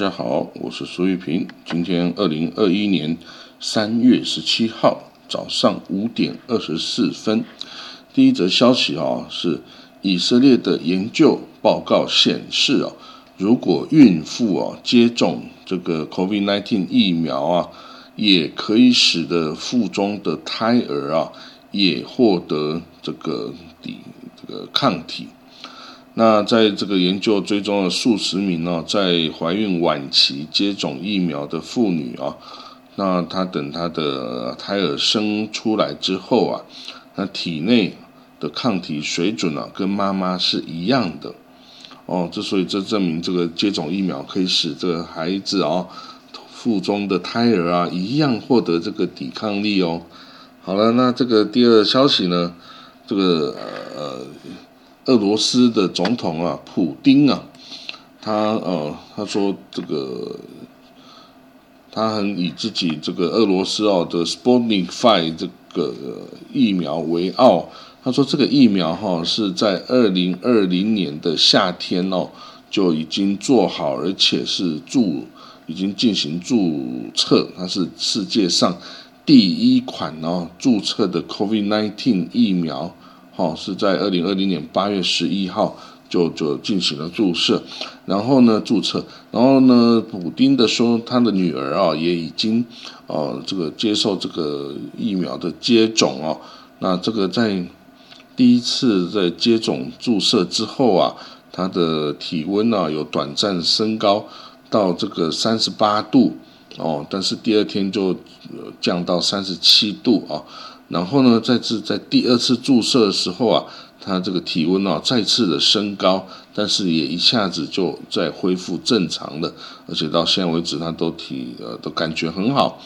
大家好，我是苏玉平。今天二零二一年三月十七号早上五点二十四分，第一则消息啊，是以色列的研究报告显示啊，如果孕妇啊接种这个 COVID-19 疫苗啊，也可以使得腹中的胎儿啊也获得这个抵这个抗体。那在这个研究追踪了数十名呢，在怀孕晚期接种疫苗的妇女啊，那她等她的胎儿生出来之后啊，那体内的抗体水准啊，跟妈妈是一样的哦。之所以这证明这个接种疫苗可以使这个孩子啊，腹中的胎儿啊，一样获得这个抵抗力哦。好了，那这个第二消息呢，这个呃。俄罗斯的总统啊，普丁啊，他呃，他说这个，他很以自己这个俄罗斯哦的 Sputnik Five 这个疫苗为傲。他说这个疫苗哈是在二零二零年的夏天哦就已经做好，而且是注已经进行注册，它是世界上第一款哦注册的 COVID nineteen 疫苗。哦，是在二零二零年八月十一号就就进行了注射，然后呢注册，然后呢，补丁的说他的女儿啊也已经哦这个接受这个疫苗的接种哦，那这个在第一次在接种注射之后啊，他的体温啊有短暂升高到这个三十八度哦，但是第二天就降到三十七度啊。然后呢，再次在第二次注射的时候啊，他这个体温啊再次的升高，但是也一下子就在恢复正常的，而且到现在为止他都体呃都感觉很好。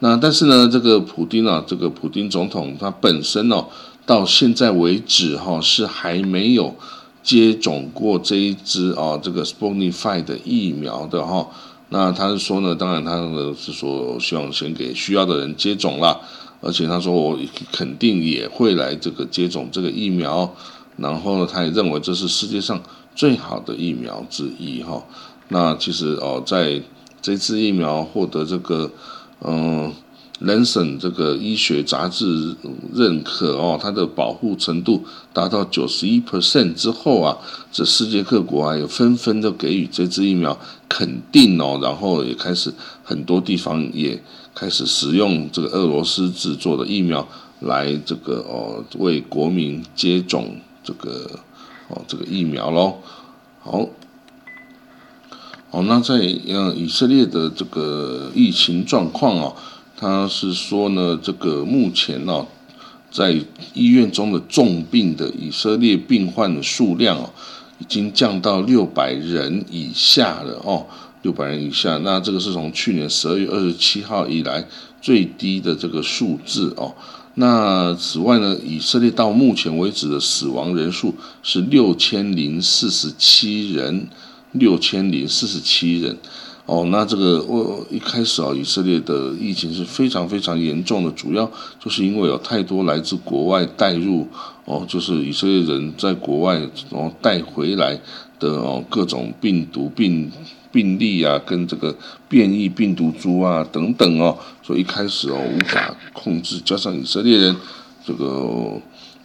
那但是呢，这个普丁啊，这个普丁总统他本身哦，到现在为止哈是还没有接种过这一支啊这个 Sputnik Five 的疫苗的哈。那他是说呢，当然他是说希望先给需要的人接种啦。而且他说我肯定也会来这个接种这个疫苗，然后呢，他也认为这是世界上最好的疫苗之一哈。那其实哦，在这次疫苗获得这个嗯人省这个医学杂志认可哦，它的保护程度达到九十一 percent 之后啊，这世界各国啊也纷纷的给予这支疫苗肯定哦，然后也开始很多地方也。开始使用这个俄罗斯制作的疫苗来这个哦为国民接种这个哦这个疫苗喽。好，好，那在嗯以色列的这个疫情状况哦，他是说呢，这个目前呢在医院中的重病的以色列病患的数量哦，已经降到六百人以下了哦。六百人以下，那这个是从去年十二月二十七号以来最低的这个数字哦。那此外呢，以色列到目前为止的死亡人数是六千零四十七人，六千零四十七人。哦，那这个我一开始啊，以色列的疫情是非常非常严重的，主要就是因为有太多来自国外带入哦，就是以色列人在国外然后带回来的哦各种病毒病。病例啊，跟这个变异病毒株啊等等哦，所以一开始哦无法控制，加上以色列人这个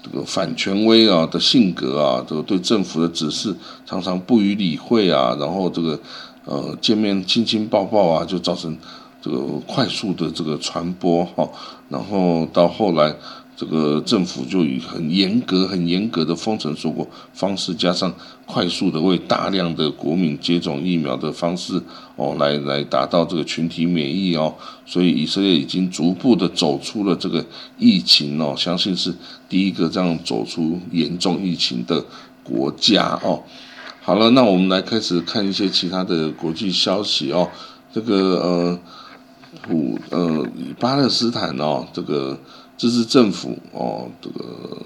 这个反权威啊的性格啊，这个对政府的指示常常不予理会啊，然后这个呃见面亲亲抱抱啊，就造成这个快速的这个传播哈，然后到后来。这个政府就以很严格、很严格的封城说过方式，加上快速的为大量的国民接种疫苗的方式，哦，来来达到这个群体免疫哦，所以以色列已经逐步的走出了这个疫情哦，相信是第一个这样走出严重疫情的国家哦。好了，那我们来开始看一些其他的国际消息哦。这个呃，普呃巴勒斯坦哦，这个。这是政府哦，这个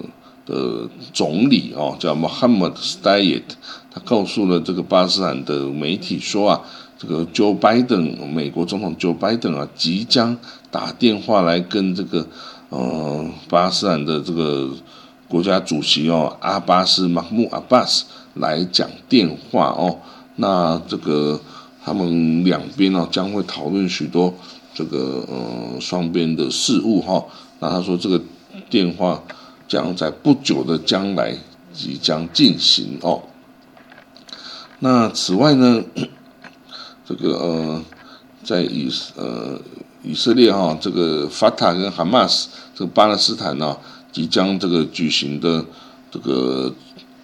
的总理哦，叫 Mohammad Stayed，他告诉了这个巴勒斯坦的媒体说啊，这个 Joe Biden 美国总统 Joe Biden 啊，即将打电话来跟这个呃巴勒斯坦的这个国家主席哦阿巴斯马木阿巴斯来讲电话哦，那这个他们两边哦将会讨论许多这个呃双边的事物哈。那他说这个电话将在不久的将来即将进行哦。那此外呢，这个呃，在以呃以色列哈，这个法塔跟哈马斯，这个巴勒斯坦呢，即将这个举行的这个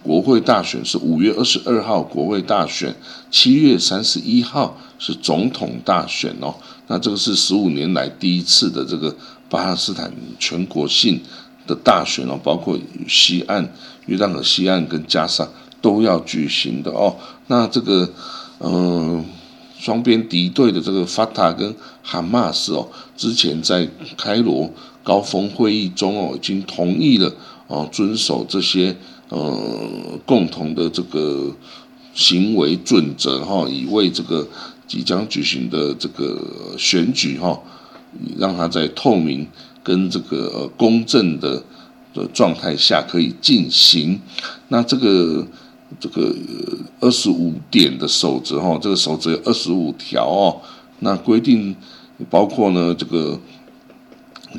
国会大选是五月二十二号国会大选，七月三十一号是总统大选哦。那这个是十五年来第一次的这个巴勒斯坦全国性的大选哦，包括西岸约旦河西岸跟加沙。都要举行的哦，那这个，嗯，双边敌对的这个法塔跟哈马斯哦，之前在开罗高峰会议中哦，已经同意了哦，遵守这些呃共同的这个行为准则哈，以为这个即将举行的这个选举哈，让它在透明跟这个公正的的状态下可以进行，那这个。这个二十五点的守则哈，这个守则有二十五条哦。那规定包括呢，这个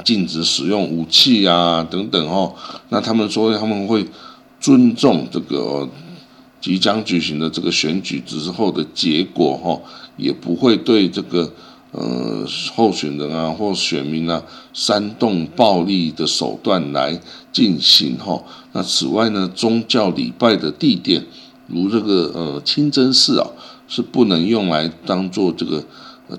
禁止使用武器啊等等哦。那他们说他们会尊重这个即将举行的这个选举之后的结果哈，也不会对这个。呃，候选人啊，或选民啊，煽动暴力的手段来进行哈。那此外呢，宗教礼拜的地点，如这个呃清真寺啊，是不能用来当做这个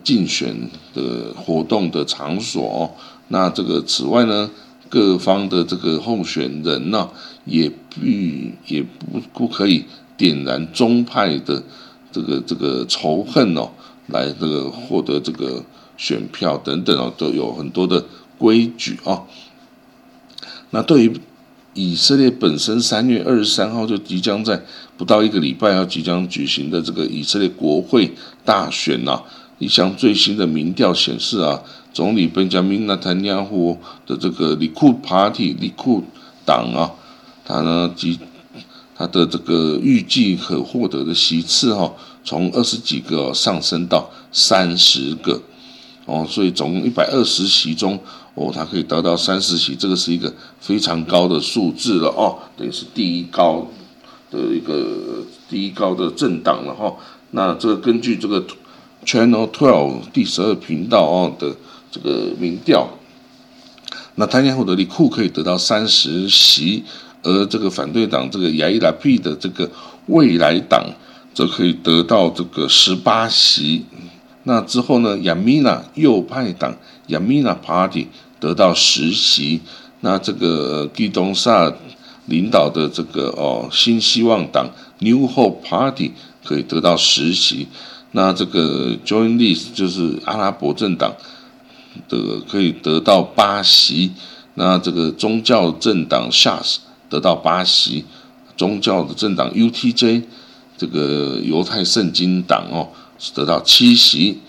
竞选的活动的场所。那这个此外呢，各方的这个候选人呢，也必也不不可以点燃宗派的这个这个仇恨哦。来这个获得这个选票等等哦，都有很多的规矩啊。那对于以色列本身，三月二十三号就即将在不到一个礼拜要即将举行的这个以色列国会大选呐，一项最新的民调显示啊，总理本加明纳坦尼亚胡的这个里库 Party 里库党啊，他呢即他的这个预计可获得的席次哈。从二十几个上升到三十个，哦，所以总共一百二十席中，哦，它可以得到三十席，这个是一个非常高的数字了哦，等于是第一高的一个第一高的政党了哈。那这个根据这个 Channel Twelve 第十二频道哦的这个民调，那他年获得利库可以得到三十席，而这个反对党这个亚伊拉 P 的这个未来党。则可以得到这个十八席，那之后呢？亚米娜右派党亚米娜 Party 得到十席，那这个基东萨领导的这个哦新希望党 New Hope Party 可以得到十席，那这个 Join List 就是阿拉伯政党的可以得到八席，那这个宗教政党 Shas 得到八席，宗教的政党 UTJ。这个犹太圣经党哦是得到七席，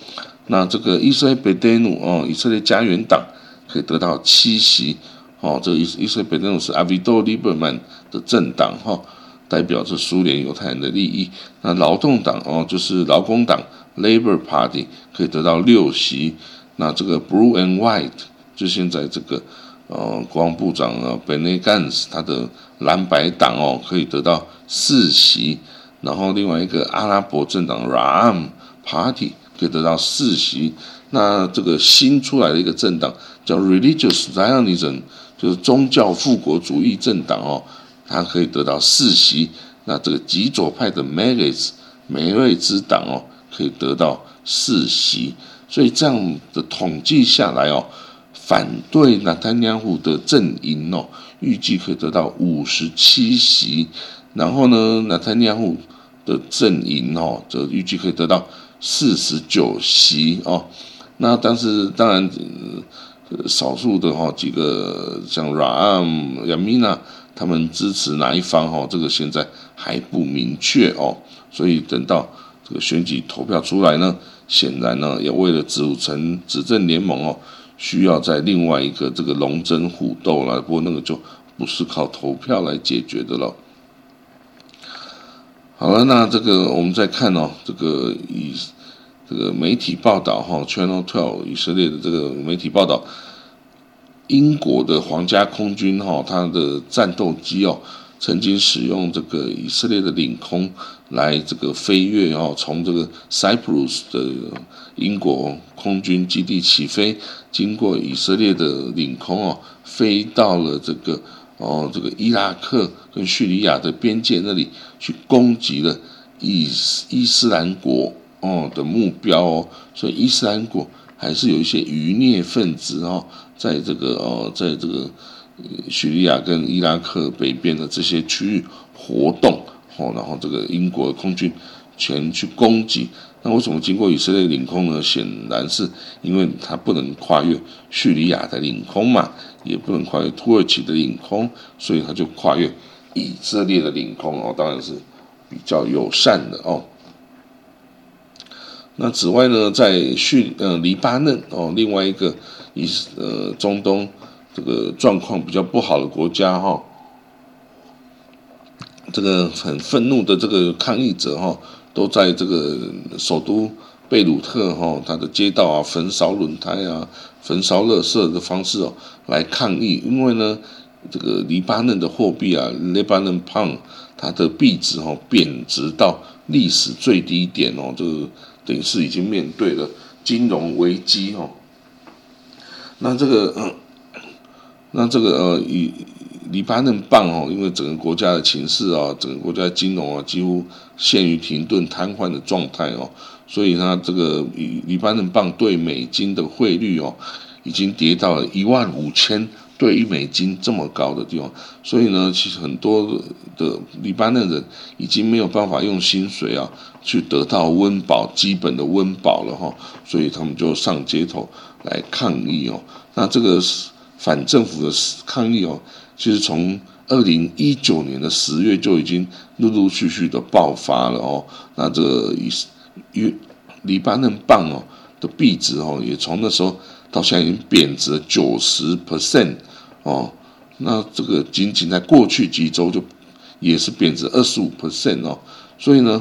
那这个以色列贝德努哦以色列家园党可以得到七席哦，这个以以色列贝德努是阿维多利伯曼的政党哈，代表着苏联犹太人的利益。那劳动党哦就是劳工党 Labor Party 可以得到六席，那这个 Blue and White 就现在这个呃国防部长啊 Benny Gantz 他的蓝白党哦可以得到四席。然后另外一个阿拉伯政党 Ram Party 可以得到四席，那这个新出来的一个政党叫 Religious Zionism，就是宗教复国主义政党哦，它可以得到四席。那这个极左派的 Meretz 梅瑞兹党哦，可以得到四席。所以这样的统计下来哦，反对纳坦尼亚胡的阵营哦，预计可以得到五十七席。然后呢，纳坦尼亚胡的阵营哦，则预计可以得到四十九席哦。那但是当然，呃少数的哈几个像 Ram、Yamina 他们支持哪一方哈，这个现在还不明确哦。所以等到这个选举投票出来呢，显然呢也为了组成执政联盟哦，需要在另外一个这个龙争虎斗了。不过那个就不是靠投票来解决的了。好了，那这个我们再看哦，这个以这个媒体报道哈，Channel Twelve 以色列的这个媒体报道，英国的皇家空军哈，它的战斗机哦，曾经使用这个以色列的领空来这个飞越哦，从这个 Cyprus 的英国空军基地起飞，经过以色列的领空哦，飞到了这个哦这个伊拉克跟叙利亚的边界那里去攻击了伊伊斯兰国。哦的目标哦，所以伊斯兰国还是有一些余孽分子哦，在这个哦，在这个叙利亚跟伊拉克北边的这些区域活动哦，然后这个英国空军前去攻击，那为什么经过以色列领空呢？显然是因为它不能跨越叙利亚的领空嘛，也不能跨越土耳其的领空，所以它就跨越以色列的领空哦，当然是比较友善的哦。那此外呢，在叙呃黎巴嫩哦，另外一个以呃中东这个状况比较不好的国家哈，这个很愤怒的这个抗议者哈，都在这个首都贝鲁特哈，它的街道啊焚烧轮胎啊，焚烧垃圾的方式哦来抗议，因为呢，这个黎巴嫩的货币啊，黎巴嫩镑它的币值哈贬值到历史最低点哦，这个。等于是已经面对了金融危机哦，那这个，那这个呃，以黎巴嫩镑哦，因为整个国家的情势啊，整个国家的金融啊，几乎陷于停顿瘫痪的状态哦，所以它这个黎黎巴嫩镑对美金的汇率哦，已经跌到了一万五千。对一美金这么高的地方，所以呢，其实很多的黎巴嫩人已经没有办法用薪水啊去得到温饱，基本的温饱了哈，所以他们就上街头来抗议哦。那这个反政府的抗议哦，其实从二零一九年的十月就已经陆陆续续的爆发了哦。那这个以以黎巴嫩镑哦的币值哦，也从那时候。到现在已经贬值九十 percent 哦，那这个仅仅在过去几周就也是贬值二十五 percent 哦，所以呢，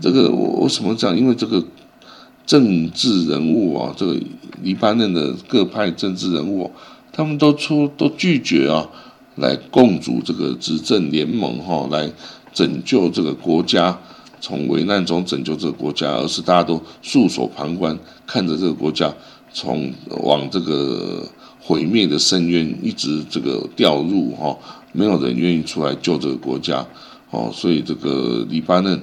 这个我为什么讲？因为这个政治人物啊，这个黎巴嫩的各派政治人物，他们都出都拒绝啊，来共组这个执政联盟哈，来拯救这个国家，从危难中拯救这个国家，而是大家都束手旁观，看着这个国家。从往这个毁灭的深渊一直这个掉入哈，没有人愿意出来救这个国家哦，所以这个黎巴嫩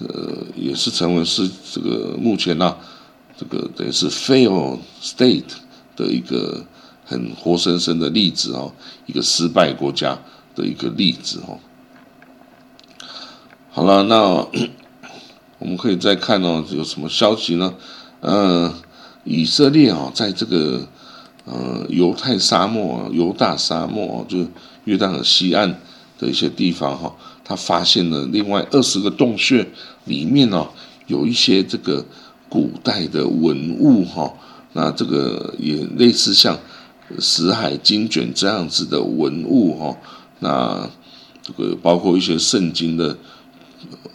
呃也是成为是这个目前呢这个等于是 fail state 的一个很活生生的例子哦，一个失败国家的一个例子哦。好了，那我们可以再看哦，有什么消息呢？嗯。以色列啊，在这个呃犹太沙漠、犹大沙漠，就约旦河西岸的一些地方哈，他发现了另外二十个洞穴，里面呢有一些这个古代的文物哈，那这个也类似像死海经卷这样子的文物哈，那这个包括一些圣经的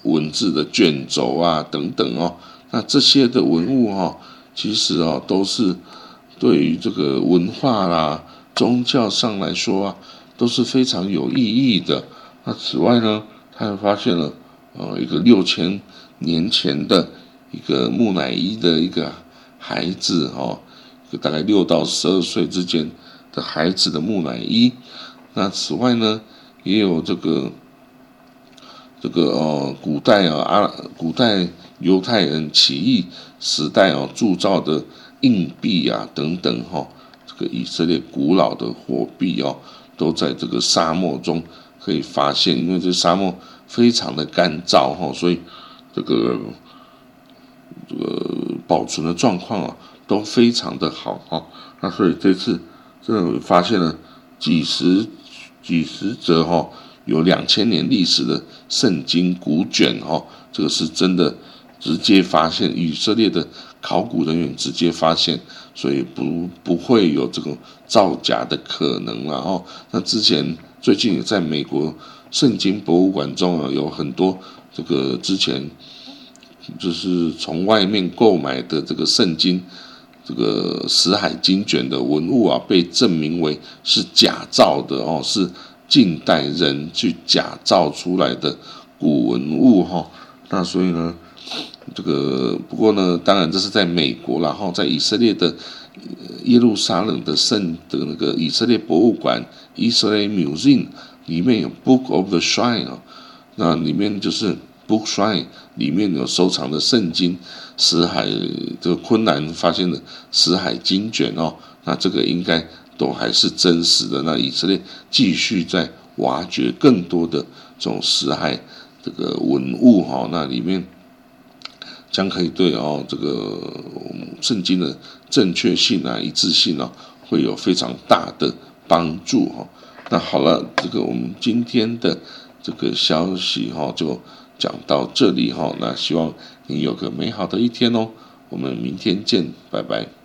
文字的卷轴啊等等哦，那这些的文物哈。其实啊，都是对于这个文化啦、宗教上来说啊，都是非常有意义的。那此外呢，他还发现了呃一个六千年前的一个木乃伊的一个孩子哦，大概六到十二岁之间的孩子的木乃伊。那此外呢，也有这个这个哦，古代啊，阿古代犹太人起义。时代哦，铸造的硬币啊，等等哈，这个以色列古老的货币哦，都在这个沙漠中可以发现，因为这沙漠非常的干燥哈，所以这个这个保存的状况啊都非常的好哈。那所以这次真的发现了几十几十则哈，有两千年历史的圣经古卷哈，这个是真的。直接发现以色列的考古人员直接发现，所以不不会有这个造假的可能了哦。那之前最近也在美国圣经博物馆中啊，有很多这个之前就是从外面购买的这个圣经，这个死海经卷的文物啊，被证明为是假造的哦，是近代人去假造出来的古文物哈。那所以呢，这个不过呢，当然这是在美国，然后在以色列的耶路撒冷的圣的那个以色列博物馆 （Israel Museum） 里面有 Book of the Shrine 啊，那里面就是。Book Shrine 里面有收藏的圣经，死海这个昆南发现的死海经卷哦，那这个应该都还是真实的。那以色列继续在挖掘更多的这种死海这个文物哈，那里面将可以对哦这个圣经的正确性啊、一致性啊，会有非常大的帮助哈。那好了，这个我们今天的这个消息哈就。讲到这里哈，那希望你有个美好的一天哦。我们明天见，拜拜。